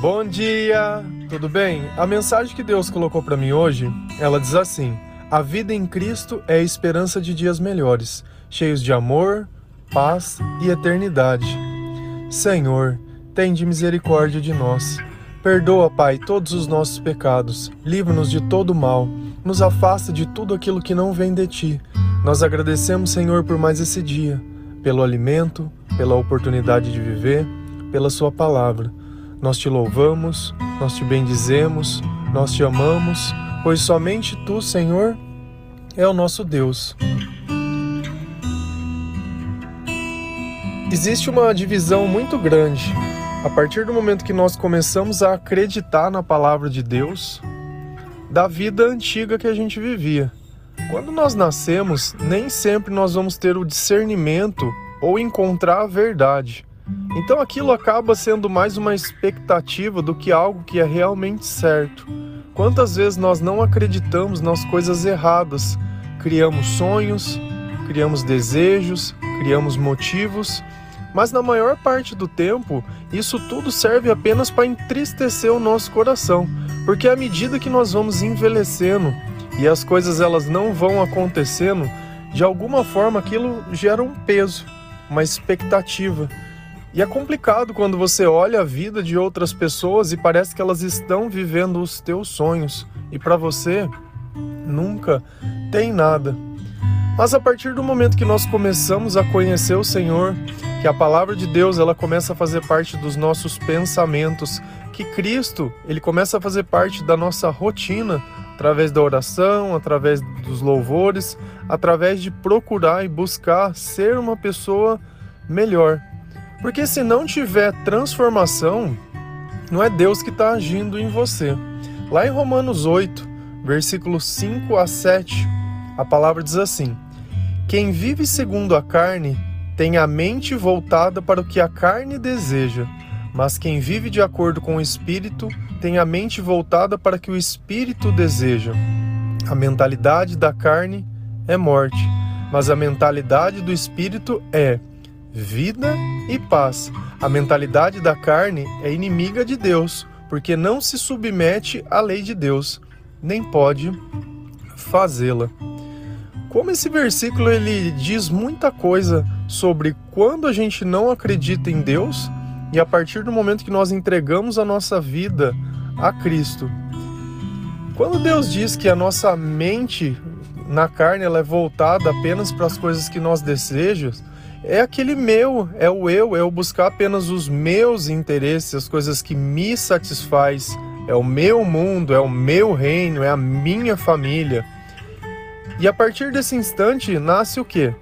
Bom dia, tudo bem? A mensagem que Deus colocou para mim hoje, ela diz assim: A vida em Cristo é a esperança de dias melhores, cheios de amor, paz e eternidade. Senhor, tende misericórdia de nós. Perdoa, Pai, todos os nossos pecados. Livra-nos de todo mal. Nos afasta de tudo aquilo que não vem de ti. Nós agradecemos, Senhor, por mais esse dia, pelo alimento, pela oportunidade de viver, pela Sua palavra. Nós te louvamos, nós te bendizemos, nós te amamos, pois somente tu, Senhor, é o nosso Deus. Existe uma divisão muito grande. A partir do momento que nós começamos a acreditar na palavra de Deus, da vida antiga que a gente vivia. Quando nós nascemos, nem sempre nós vamos ter o discernimento ou encontrar a verdade. Então aquilo acaba sendo mais uma expectativa do que algo que é realmente certo. Quantas vezes nós não acreditamos nas coisas erradas? Criamos sonhos, criamos desejos, criamos motivos, mas na maior parte do tempo, isso tudo serve apenas para entristecer o nosso coração, porque à medida que nós vamos envelhecendo e as coisas elas não vão acontecendo, de alguma forma aquilo gera um peso, uma expectativa. E é complicado quando você olha a vida de outras pessoas e parece que elas estão vivendo os teus sonhos e para você nunca tem nada. Mas a partir do momento que nós começamos a conhecer o Senhor, que a palavra de Deus ela começa a fazer parte dos nossos pensamentos, que Cristo ele começa a fazer parte da nossa rotina através da oração, através dos louvores, através de procurar e buscar ser uma pessoa melhor. Porque se não tiver transformação, não é Deus que está agindo em você. Lá em Romanos 8, versículos 5 a 7, a palavra diz assim: Quem vive segundo a carne tem a mente voltada para o que a carne deseja, mas quem vive de acordo com o espírito tem a mente voltada para o que o espírito deseja. A mentalidade da carne é morte, mas a mentalidade do espírito é vida e paz. A mentalidade da carne é inimiga de Deus, porque não se submete à lei de Deus, nem pode fazê-la. Como esse versículo ele diz muita coisa sobre quando a gente não acredita em Deus e a partir do momento que nós entregamos a nossa vida a Cristo. Quando Deus diz que a nossa mente na carne ela é voltada apenas para as coisas que nós desejamos, é aquele meu, é o eu, é o buscar apenas os meus interesses, as coisas que me satisfaz, é o meu mundo, é o meu reino, é a minha família. E a partir desse instante nasce o que?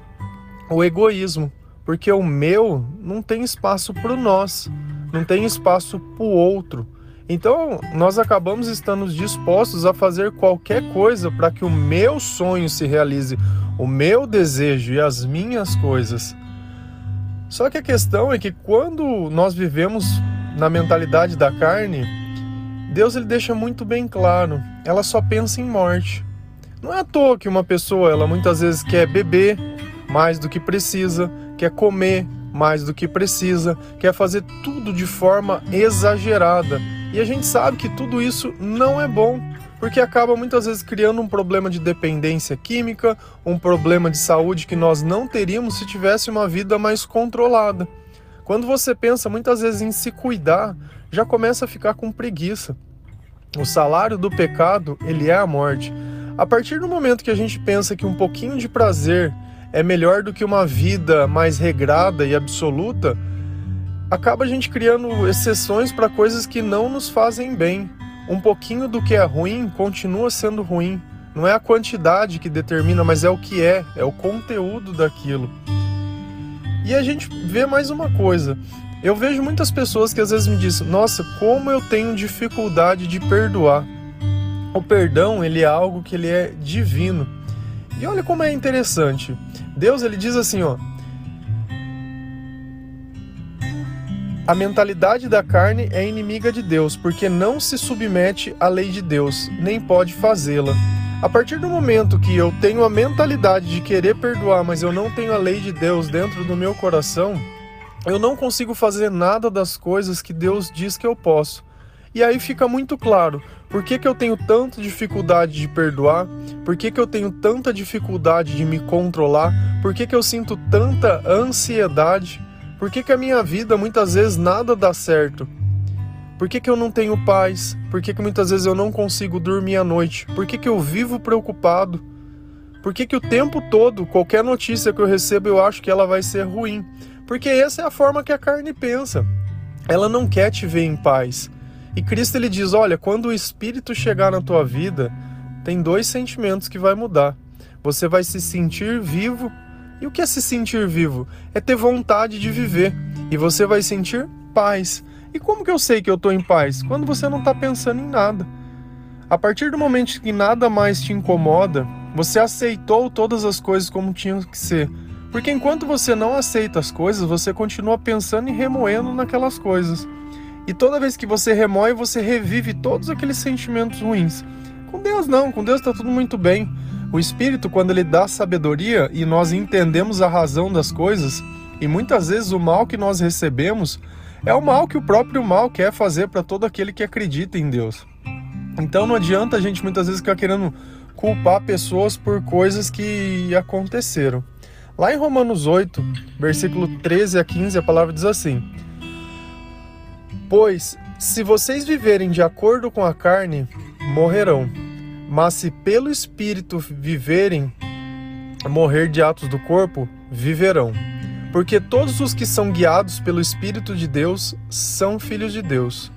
O egoísmo, porque o meu não tem espaço para o nós, não tem espaço para o outro. Então, nós acabamos estando dispostos a fazer qualquer coisa para que o meu sonho se realize, o meu desejo e as minhas coisas. Só que a questão é que quando nós vivemos na mentalidade da carne, Deus ele deixa muito bem claro, ela só pensa em morte. Não é à toa que uma pessoa, ela muitas vezes quer beber mais do que precisa, quer comer mais do que precisa, quer fazer tudo de forma exagerada. E a gente sabe que tudo isso não é bom porque acaba muitas vezes criando um problema de dependência química, um problema de saúde que nós não teríamos se tivesse uma vida mais controlada. Quando você pensa muitas vezes em se cuidar, já começa a ficar com preguiça. O salário do pecado, ele é a morte. A partir do momento que a gente pensa que um pouquinho de prazer é melhor do que uma vida mais regrada e absoluta, acaba a gente criando exceções para coisas que não nos fazem bem um pouquinho do que é ruim continua sendo ruim. Não é a quantidade que determina, mas é o que é, é o conteúdo daquilo. E a gente vê mais uma coisa. Eu vejo muitas pessoas que às vezes me dizem: "Nossa, como eu tenho dificuldade de perdoar". O perdão, ele é algo que ele é divino. E olha como é interessante. Deus ele diz assim, ó: A mentalidade da carne é inimiga de Deus, porque não se submete à lei de Deus, nem pode fazê-la. A partir do momento que eu tenho a mentalidade de querer perdoar, mas eu não tenho a lei de Deus dentro do meu coração, eu não consigo fazer nada das coisas que Deus diz que eu posso. E aí fica muito claro por que, que eu tenho tanta dificuldade de perdoar, por que, que eu tenho tanta dificuldade de me controlar, por que, que eu sinto tanta ansiedade, por que, que a minha vida muitas vezes nada dá certo. Por que, que eu não tenho paz? Por que, que muitas vezes eu não consigo dormir à noite? Por que, que eu vivo preocupado? Por que, que o tempo todo, qualquer notícia que eu recebo, eu acho que ela vai ser ruim? Porque essa é a forma que a carne pensa. Ela não quer te ver em paz. E Cristo ele diz: olha, quando o Espírito chegar na tua vida, tem dois sentimentos que vai mudar. Você vai se sentir vivo. E o que é se sentir vivo? É ter vontade de viver. E você vai sentir paz. E como que eu sei que eu estou em paz? Quando você não está pensando em nada. A partir do momento que nada mais te incomoda, você aceitou todas as coisas como tinham que ser. Porque enquanto você não aceita as coisas, você continua pensando e remoendo naquelas coisas. E toda vez que você remoe, você revive todos aqueles sentimentos ruins. Com Deus não, com Deus está tudo muito bem. O Espírito, quando ele dá sabedoria e nós entendemos a razão das coisas, e muitas vezes o mal que nós recebemos é o mal que o próprio mal quer fazer para todo aquele que acredita em Deus. Então não adianta a gente muitas vezes ficar querendo culpar pessoas por coisas que aconteceram. Lá em Romanos 8, versículo 13 a 15, a palavra diz assim: Pois se vocês viverem de acordo com a carne, morrerão. Mas se pelo espírito viverem, morrer de atos do corpo, viverão. Porque todos os que são guiados pelo Espírito de Deus são filhos de Deus.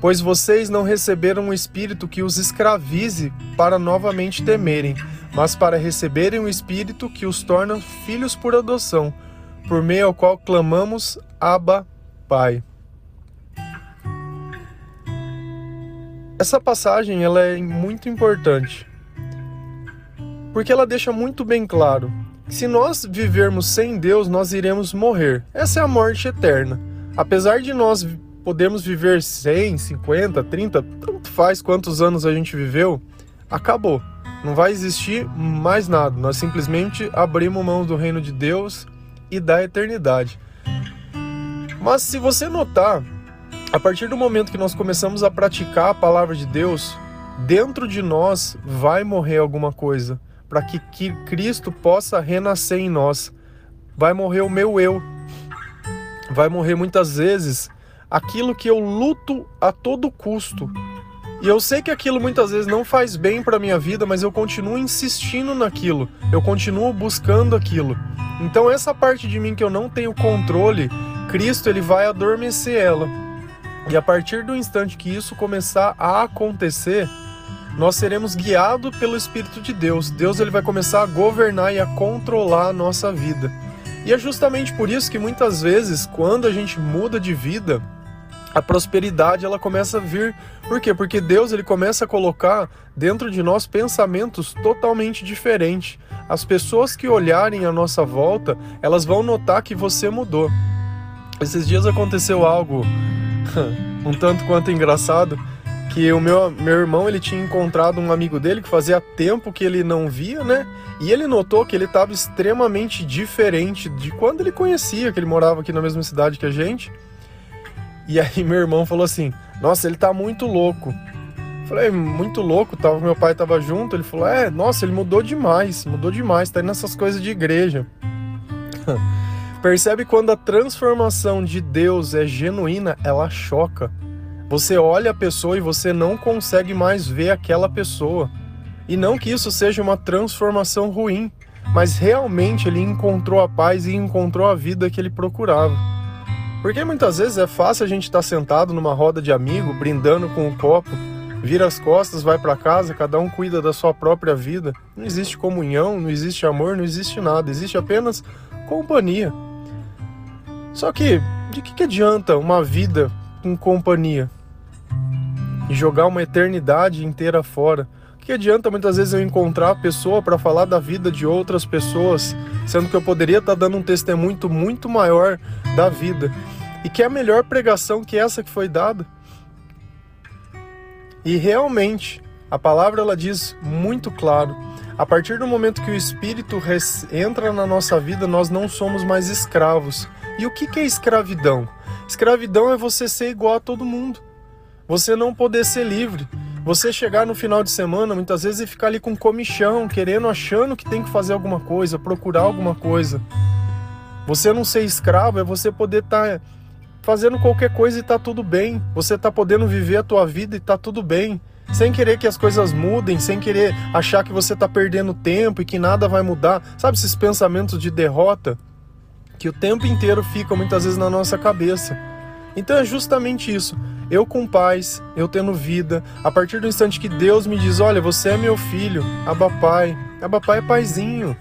Pois vocês não receberam um espírito que os escravize para novamente temerem, mas para receberem um espírito que os torna filhos por adoção, por meio ao qual clamamos Abba, Pai. Essa passagem ela é muito importante, porque ela deixa muito bem claro se nós vivermos sem Deus, nós iremos morrer. Essa é a morte eterna. Apesar de nós podermos viver 100, 50, 30, tanto faz quantos anos a gente viveu, acabou. Não vai existir mais nada. Nós simplesmente abrimos mão do reino de Deus e da eternidade. Mas se você notar, a partir do momento que nós começamos a praticar a palavra de Deus, dentro de nós vai morrer alguma coisa para que, que Cristo possa renascer em nós. Vai morrer o meu eu. Vai morrer muitas vezes aquilo que eu luto a todo custo. E eu sei que aquilo muitas vezes não faz bem para minha vida, mas eu continuo insistindo naquilo. Eu continuo buscando aquilo. Então essa parte de mim que eu não tenho controle, Cristo ele vai adormecer ela. E a partir do instante que isso começar a acontecer, nós seremos guiados pelo Espírito de Deus. Deus ele vai começar a governar e a controlar a nossa vida. E é justamente por isso que muitas vezes, quando a gente muda de vida, a prosperidade ela começa a vir. Por quê? Porque Deus ele começa a colocar dentro de nós pensamentos totalmente diferentes. As pessoas que olharem à nossa volta, elas vão notar que você mudou. Esses dias aconteceu algo um tanto quanto engraçado que o meu, meu irmão ele tinha encontrado um amigo dele que fazia tempo que ele não via, né? E ele notou que ele estava extremamente diferente de quando ele conhecia, que ele morava aqui na mesma cidade que a gente. E aí meu irmão falou assim: "Nossa, ele tá muito louco". Eu falei: "Muito louco?". Tava meu pai tava junto, ele falou: "É, nossa, ele mudou demais, mudou demais, tá indo nessas coisas de igreja". Percebe quando a transformação de Deus é genuína, ela choca. Você olha a pessoa e você não consegue mais ver aquela pessoa. E não que isso seja uma transformação ruim, mas realmente ele encontrou a paz e encontrou a vida que ele procurava. Porque muitas vezes é fácil a gente estar sentado numa roda de amigo, brindando com um copo, vira as costas, vai para casa, cada um cuida da sua própria vida. Não existe comunhão, não existe amor, não existe nada, existe apenas companhia. Só que de que, que adianta uma vida com companhia? e jogar uma eternidade inteira fora. Que adianta muitas vezes eu encontrar a pessoa para falar da vida de outras pessoas, sendo que eu poderia estar tá dando um testemunho muito maior da vida? E que é a melhor pregação que essa que foi dada? E realmente, a palavra ela diz muito claro: a partir do momento que o Espírito entra na nossa vida, nós não somos mais escravos. E o que é escravidão? Escravidão é você ser igual a todo mundo. Você não poder ser livre. Você chegar no final de semana, muitas vezes, e ficar ali com comichão, querendo, achando que tem que fazer alguma coisa, procurar alguma coisa. Você não ser escravo é você poder estar tá fazendo qualquer coisa e tá tudo bem. Você tá podendo viver a tua vida e tá tudo bem. Sem querer que as coisas mudem, sem querer achar que você tá perdendo tempo e que nada vai mudar. Sabe esses pensamentos de derrota que o tempo inteiro ficam muitas vezes na nossa cabeça. Então é justamente isso. Eu com paz, eu tendo vida, a partir do instante que Deus me diz: Olha, você é meu filho, Abba Pai. Abba Pai é paizinho.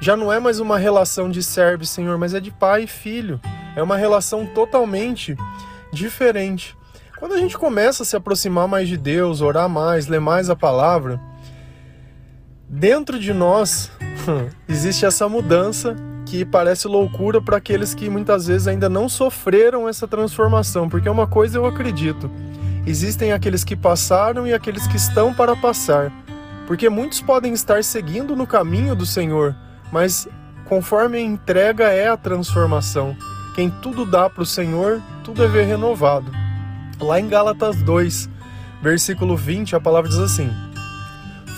Já não é mais uma relação de servo, Senhor, mas é de pai e filho. É uma relação totalmente diferente. Quando a gente começa a se aproximar mais de Deus, orar mais, ler mais a palavra, dentro de nós existe essa mudança que parece loucura para aqueles que muitas vezes ainda não sofreram essa transformação, porque uma coisa eu acredito: existem aqueles que passaram e aqueles que estão para passar. Porque muitos podem estar seguindo no caminho do Senhor, mas conforme a entrega é a transformação. Quem tudo dá para o Senhor, tudo é ver renovado. Lá em Gálatas 2, versículo 20, a palavra diz assim: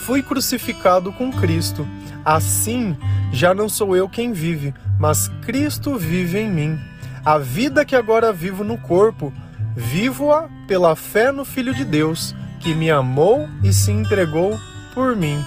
Fui crucificado com Cristo Assim, já não sou eu quem vive, mas Cristo vive em mim. A vida que agora vivo no corpo, vivo-a pela fé no Filho de Deus, que me amou e se entregou por mim.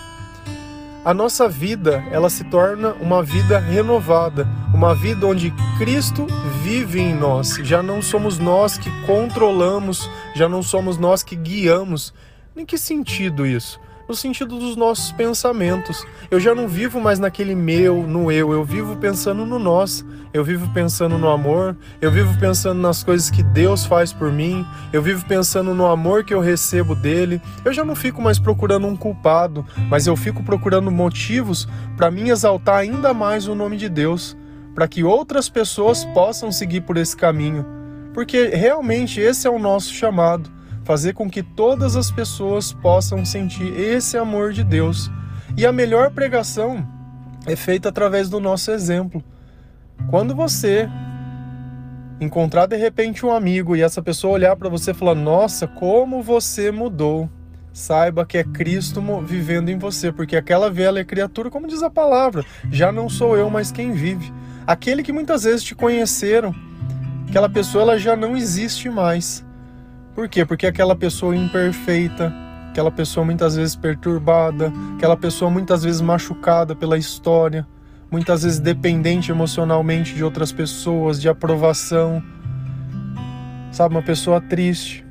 A nossa vida, ela se torna uma vida renovada, uma vida onde Cristo vive em nós. Já não somos nós que controlamos, já não somos nós que guiamos. Em que sentido isso? No sentido dos nossos pensamentos. Eu já não vivo mais naquele meu, no eu, eu vivo pensando no nós. Eu vivo pensando no amor, eu vivo pensando nas coisas que Deus faz por mim, eu vivo pensando no amor que eu recebo dele. Eu já não fico mais procurando um culpado, mas eu fico procurando motivos para me exaltar ainda mais o nome de Deus, para que outras pessoas possam seguir por esse caminho. Porque realmente esse é o nosso chamado fazer com que todas as pessoas possam sentir esse amor de Deus. E a melhor pregação é feita através do nosso exemplo. Quando você encontrar de repente um amigo e essa pessoa olhar para você e falar: Nossa, como você mudou. Saiba que é Cristo vivendo em você, porque aquela velha criatura, como diz a palavra, já não sou eu, mas quem vive. Aquele que muitas vezes te conheceram, aquela pessoa ela já não existe mais. Por quê? Porque aquela pessoa imperfeita, aquela pessoa muitas vezes perturbada, aquela pessoa muitas vezes machucada pela história, muitas vezes dependente emocionalmente de outras pessoas, de aprovação, sabe, uma pessoa triste.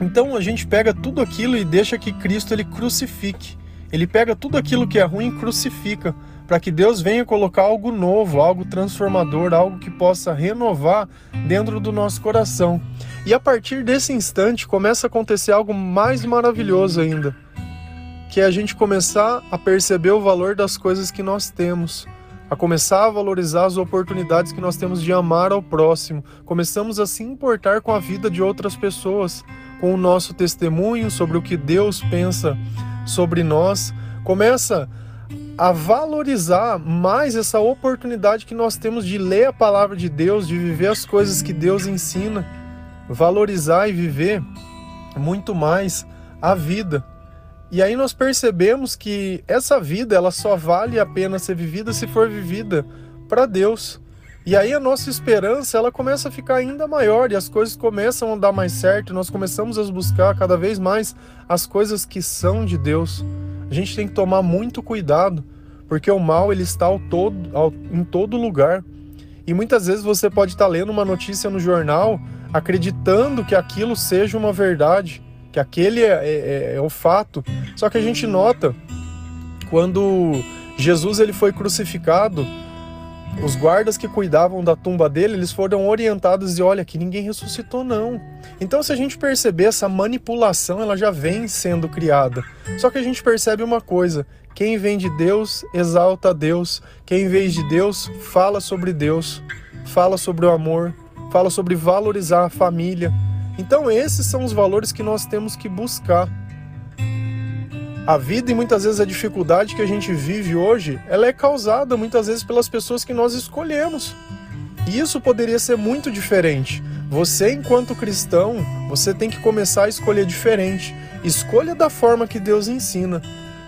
Então a gente pega tudo aquilo e deixa que Cristo ele crucifique. Ele pega tudo aquilo que é ruim e crucifica para que Deus venha colocar algo novo, algo transformador, algo que possa renovar dentro do nosso coração. E a partir desse instante começa a acontecer algo mais maravilhoso ainda, que é a gente começar a perceber o valor das coisas que nós temos, a começar a valorizar as oportunidades que nós temos de amar ao próximo. Começamos a se importar com a vida de outras pessoas, com o nosso testemunho sobre o que Deus pensa sobre nós. Começa valorizar mais essa oportunidade que nós temos de ler a palavra de Deus, de viver as coisas que Deus ensina, valorizar e viver muito mais a vida. E aí nós percebemos que essa vida ela só vale a pena ser vivida se for vivida para Deus. E aí a nossa esperança ela começa a ficar ainda maior e as coisas começam a dar mais certo, nós começamos a buscar cada vez mais as coisas que são de Deus a gente tem que tomar muito cuidado, porque o mal ele está ao todo, ao, em todo lugar. E muitas vezes você pode estar lendo uma notícia no jornal acreditando que aquilo seja uma verdade, que aquele é, é, é, é o fato. Só que a gente nota quando Jesus ele foi crucificado, os guardas que cuidavam da tumba dele, eles foram orientados e olha que ninguém ressuscitou não. Então se a gente perceber essa manipulação, ela já vem sendo criada. Só que a gente percebe uma coisa, quem vem de Deus exalta a Deus, quem vem de Deus fala sobre Deus, fala sobre o amor, fala sobre valorizar a família. Então esses são os valores que nós temos que buscar. A vida e muitas vezes a dificuldade que a gente vive hoje, ela é causada muitas vezes pelas pessoas que nós escolhemos. E isso poderia ser muito diferente. Você, enquanto cristão, você tem que começar a escolher diferente. Escolha da forma que Deus ensina.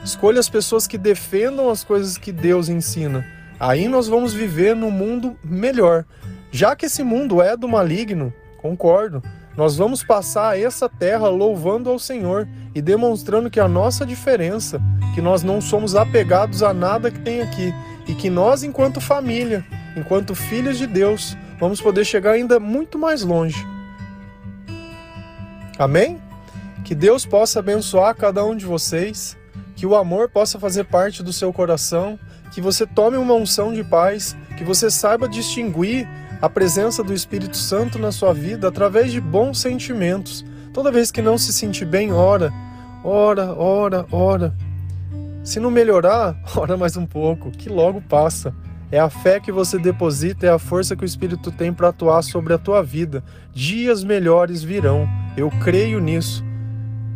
Escolha as pessoas que defendam as coisas que Deus ensina. Aí nós vamos viver num mundo melhor. Já que esse mundo é do maligno, concordo. Nós vamos passar essa terra louvando ao Senhor e demonstrando que a nossa diferença, que nós não somos apegados a nada que tem aqui e que nós, enquanto família, enquanto filhos de Deus, vamos poder chegar ainda muito mais longe. Amém? Que Deus possa abençoar cada um de vocês, que o amor possa fazer parte do seu coração, que você tome uma unção de paz, que você saiba distinguir a presença do Espírito Santo na sua vida através de bons sentimentos. Toda vez que não se sentir bem, ora, ora, ora, ora. Se não melhorar, ora mais um pouco, que logo passa. É a fé que você deposita, é a força que o Espírito tem para atuar sobre a tua vida. Dias melhores virão. Eu creio nisso.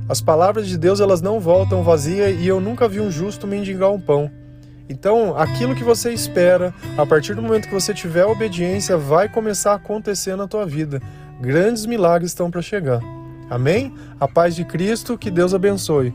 As palavras de Deus elas não voltam vazias e eu nunca vi um justo mendigar um pão. Então, aquilo que você espera, a partir do momento que você tiver obediência, vai começar a acontecer na tua vida. Grandes milagres estão para chegar. Amém? A paz de Cristo, que Deus abençoe.